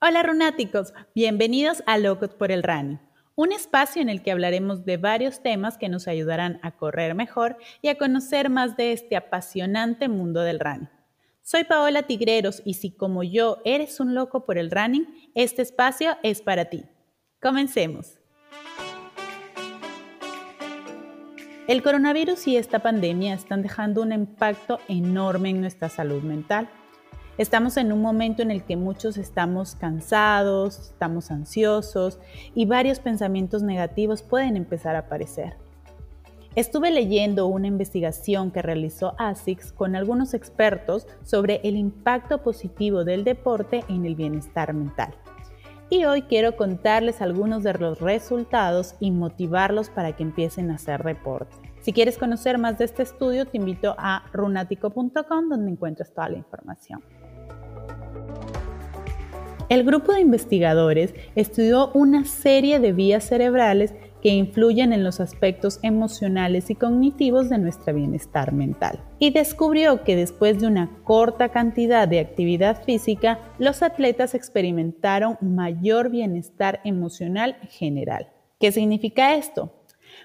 Hola runáticos, bienvenidos a Locos por el Running, un espacio en el que hablaremos de varios temas que nos ayudarán a correr mejor y a conocer más de este apasionante mundo del running. Soy Paola Tigreros y si como yo eres un loco por el running, este espacio es para ti. Comencemos. El coronavirus y esta pandemia están dejando un impacto enorme en nuestra salud mental. Estamos en un momento en el que muchos estamos cansados, estamos ansiosos y varios pensamientos negativos pueden empezar a aparecer. Estuve leyendo una investigación que realizó ASICS con algunos expertos sobre el impacto positivo del deporte en el bienestar mental. Y hoy quiero contarles algunos de los resultados y motivarlos para que empiecen a hacer deporte. Si quieres conocer más de este estudio, te invito a runatico.com donde encuentras toda la información. El grupo de investigadores estudió una serie de vías cerebrales que influyen en los aspectos emocionales y cognitivos de nuestro bienestar mental. Y descubrió que después de una corta cantidad de actividad física, los atletas experimentaron mayor bienestar emocional general. ¿Qué significa esto?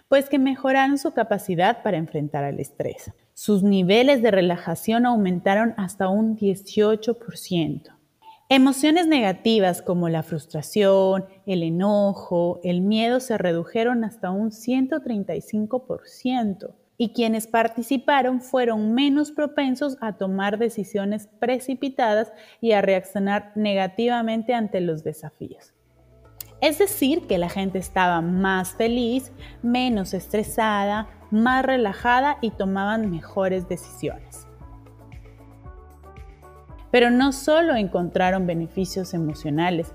Pues que mejoraron su capacidad para enfrentar al estrés. Sus niveles de relajación aumentaron hasta un 18%. Emociones negativas como la frustración, el enojo, el miedo se redujeron hasta un 135% y quienes participaron fueron menos propensos a tomar decisiones precipitadas y a reaccionar negativamente ante los desafíos. Es decir, que la gente estaba más feliz, menos estresada, más relajada y tomaban mejores decisiones. Pero no solo encontraron beneficios emocionales.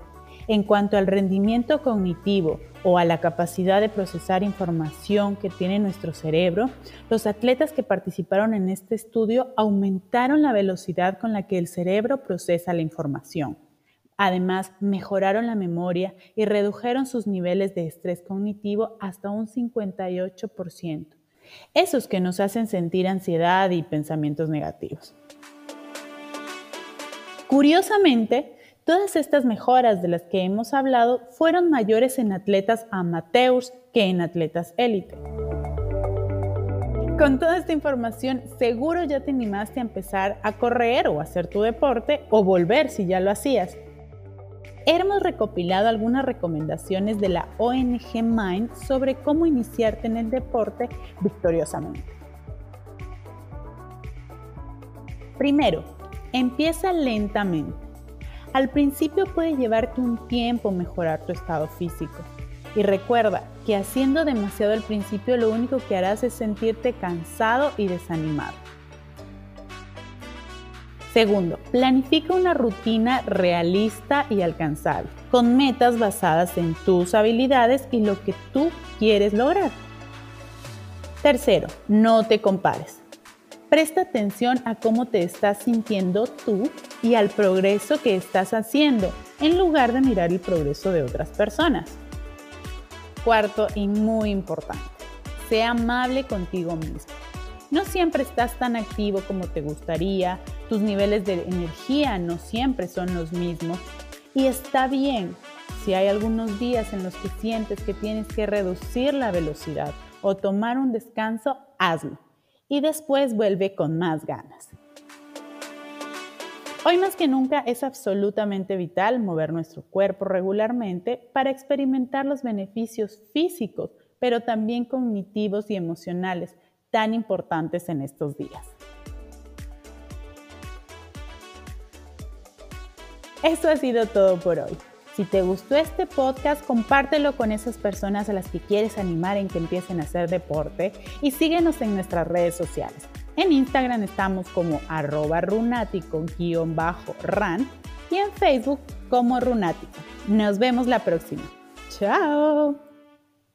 En cuanto al rendimiento cognitivo o a la capacidad de procesar información que tiene nuestro cerebro, los atletas que participaron en este estudio aumentaron la velocidad con la que el cerebro procesa la información. Además, mejoraron la memoria y redujeron sus niveles de estrés cognitivo hasta un 58%. Esos que nos hacen sentir ansiedad y pensamientos negativos. Curiosamente, todas estas mejoras de las que hemos hablado fueron mayores en atletas amateurs que en atletas élite. Con toda esta información, seguro ya te animaste a empezar a correr o hacer tu deporte o volver si ya lo hacías. Hemos recopilado algunas recomendaciones de la ONG Mind sobre cómo iniciarte en el deporte victoriosamente. Primero, Empieza lentamente. Al principio puede llevarte un tiempo mejorar tu estado físico. Y recuerda que haciendo demasiado al principio lo único que harás es sentirte cansado y desanimado. Segundo, planifica una rutina realista y alcanzable, con metas basadas en tus habilidades y lo que tú quieres lograr. Tercero, no te compares. Presta atención a cómo te estás sintiendo tú y al progreso que estás haciendo, en lugar de mirar el progreso de otras personas. Cuarto y muy importante, sea amable contigo mismo. No siempre estás tan activo como te gustaría, tus niveles de energía no siempre son los mismos y está bien si hay algunos días en los que sientes que tienes que reducir la velocidad o tomar un descanso, hazlo y después vuelve con más ganas. Hoy más que nunca es absolutamente vital mover nuestro cuerpo regularmente para experimentar los beneficios físicos, pero también cognitivos y emocionales tan importantes en estos días. Eso ha sido todo por hoy. Si te gustó este podcast, compártelo con esas personas a las que quieres animar en que empiecen a hacer deporte y síguenos en nuestras redes sociales. En Instagram estamos como arroba runatico-ran y en Facebook como runático. Nos vemos la próxima. ¡Chao!